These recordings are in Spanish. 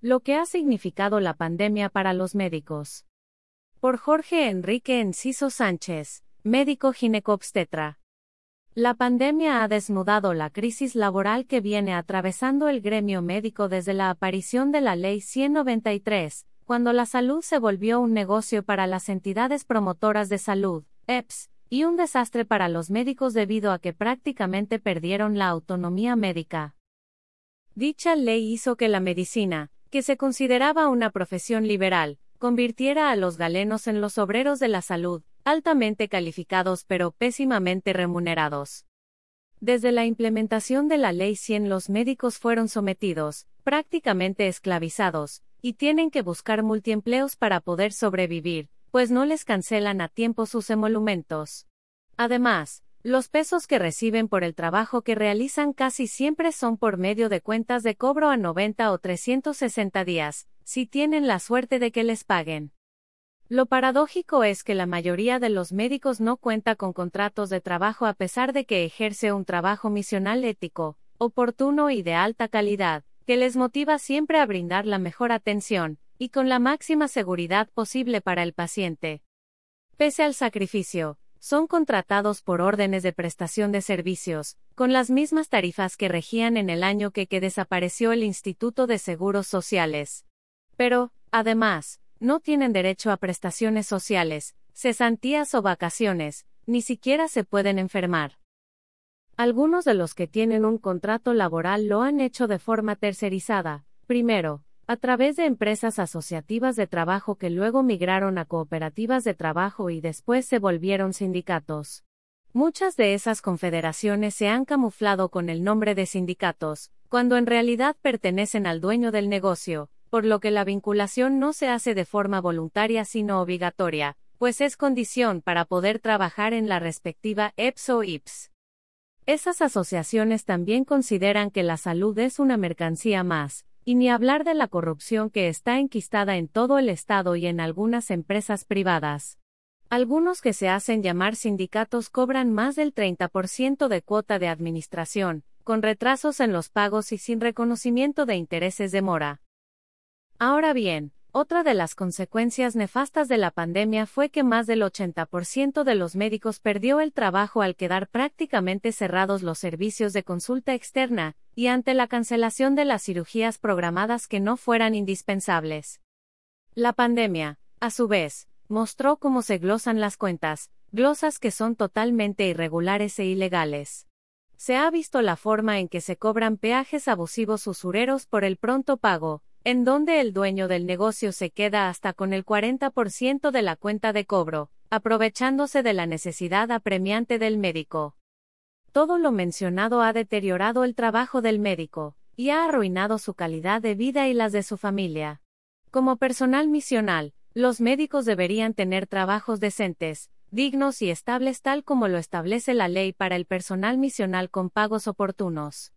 Lo que ha significado la pandemia para los médicos. Por Jorge Enrique Enciso Sánchez, médico ginecobstetra. La pandemia ha desnudado la crisis laboral que viene atravesando el gremio médico desde la aparición de la Ley 193, cuando la salud se volvió un negocio para las entidades promotoras de salud, EPS, y un desastre para los médicos debido a que prácticamente perdieron la autonomía médica. Dicha ley hizo que la medicina, que se consideraba una profesión liberal, convirtiera a los galenos en los obreros de la salud, altamente calificados pero pésimamente remunerados. Desde la implementación de la Ley 100 los médicos fueron sometidos, prácticamente esclavizados, y tienen que buscar multiempleos para poder sobrevivir, pues no les cancelan a tiempo sus emolumentos. Además, los pesos que reciben por el trabajo que realizan casi siempre son por medio de cuentas de cobro a 90 o 360 días, si tienen la suerte de que les paguen. Lo paradójico es que la mayoría de los médicos no cuenta con contratos de trabajo a pesar de que ejerce un trabajo misional ético, oportuno y de alta calidad, que les motiva siempre a brindar la mejor atención, y con la máxima seguridad posible para el paciente. Pese al sacrificio, son contratados por órdenes de prestación de servicios, con las mismas tarifas que regían en el año que, desapareció el Instituto de Seguros Sociales. Pero, además, no tienen derecho a prestaciones sociales, cesantías o vacaciones, ni siquiera se pueden enfermar. Algunos de los que tienen un contrato laboral lo han hecho de forma tercerizada, primero, a través de empresas asociativas de trabajo que luego migraron a cooperativas de trabajo y después se volvieron sindicatos. Muchas de esas confederaciones se han camuflado con el nombre de sindicatos, cuando en realidad pertenecen al dueño del negocio, por lo que la vinculación no se hace de forma voluntaria sino obligatoria, pues es condición para poder trabajar en la respectiva EPS o IPS. Esas asociaciones también consideran que la salud es una mercancía más, y ni hablar de la corrupción que está enquistada en todo el Estado y en algunas empresas privadas. Algunos que se hacen llamar sindicatos cobran más del 30% de cuota de administración, con retrasos en los pagos y sin reconocimiento de intereses de mora. Ahora bien, otra de las consecuencias nefastas de la pandemia fue que más del 80% de los médicos perdió el trabajo al quedar prácticamente cerrados los servicios de consulta externa, y ante la cancelación de las cirugías programadas que no fueran indispensables. La pandemia, a su vez, mostró cómo se glosan las cuentas, glosas que son totalmente irregulares e ilegales. Se ha visto la forma en que se cobran peajes abusivos usureros por el pronto pago, en donde el dueño del negocio se queda hasta con el 40% de la cuenta de cobro, aprovechándose de la necesidad apremiante del médico. Todo lo mencionado ha deteriorado el trabajo del médico, y ha arruinado su calidad de vida y las de su familia. Como personal misional, los médicos deberían tener trabajos decentes, dignos y estables tal como lo establece la ley para el personal misional con pagos oportunos.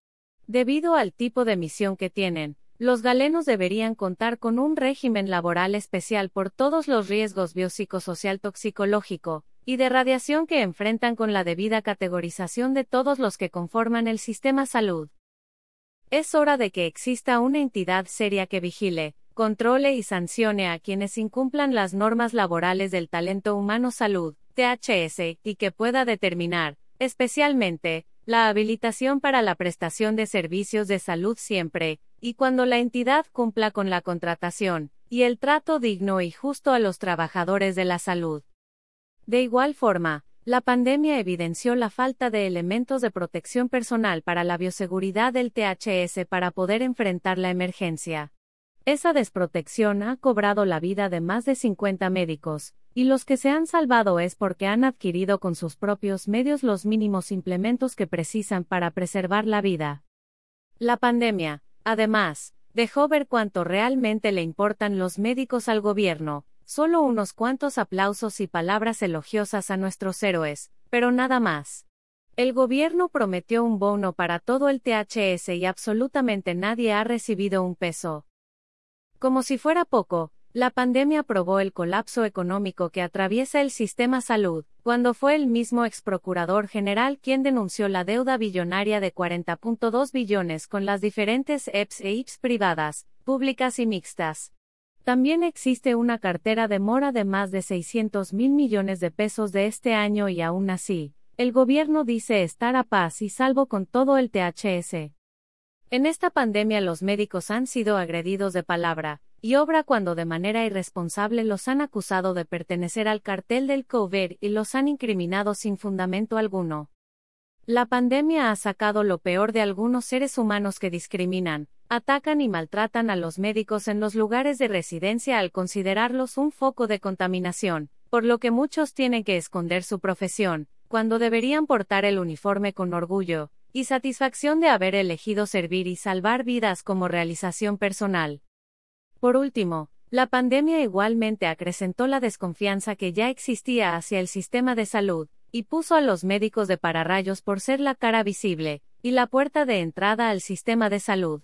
Debido al tipo de misión que tienen, los galenos deberían contar con un régimen laboral especial por todos los riesgos biopsicosocial toxicológico y de radiación que enfrentan con la debida categorización de todos los que conforman el sistema salud. Es hora de que exista una entidad seria que vigile, controle y sancione a quienes incumplan las normas laborales del talento humano salud, THS, y que pueda determinar, especialmente, la habilitación para la prestación de servicios de salud siempre, y cuando la entidad cumpla con la contratación, y el trato digno y justo a los trabajadores de la salud. De igual forma, la pandemia evidenció la falta de elementos de protección personal para la bioseguridad del THS para poder enfrentar la emergencia. Esa desprotección ha cobrado la vida de más de 50 médicos, y los que se han salvado es porque han adquirido con sus propios medios los mínimos implementos que precisan para preservar la vida. La pandemia, Además, dejó ver cuánto realmente le importan los médicos al gobierno, solo unos cuantos aplausos y palabras elogiosas a nuestros héroes, pero nada más. El gobierno prometió un bono para todo el THS y absolutamente nadie ha recibido un peso. Como si fuera poco, la pandemia probó el colapso económico que atraviesa el sistema salud, cuando fue el mismo ex procurador general quien denunció la deuda billonaria de 40.2 billones con las diferentes EPS e IPS privadas, públicas y mixtas. También existe una cartera de mora de más de 600 mil millones de pesos de este año y aún así, el gobierno dice estar a paz y salvo con todo el THS. En esta pandemia los médicos han sido agredidos de palabra y obra cuando de manera irresponsable los han acusado de pertenecer al cartel del COVID y los han incriminado sin fundamento alguno. La pandemia ha sacado lo peor de algunos seres humanos que discriminan, atacan y maltratan a los médicos en los lugares de residencia al considerarlos un foco de contaminación, por lo que muchos tienen que esconder su profesión, cuando deberían portar el uniforme con orgullo y satisfacción de haber elegido servir y salvar vidas como realización personal. Por último, la pandemia igualmente acrecentó la desconfianza que ya existía hacia el sistema de salud, y puso a los médicos de pararrayos por ser la cara visible y la puerta de entrada al sistema de salud.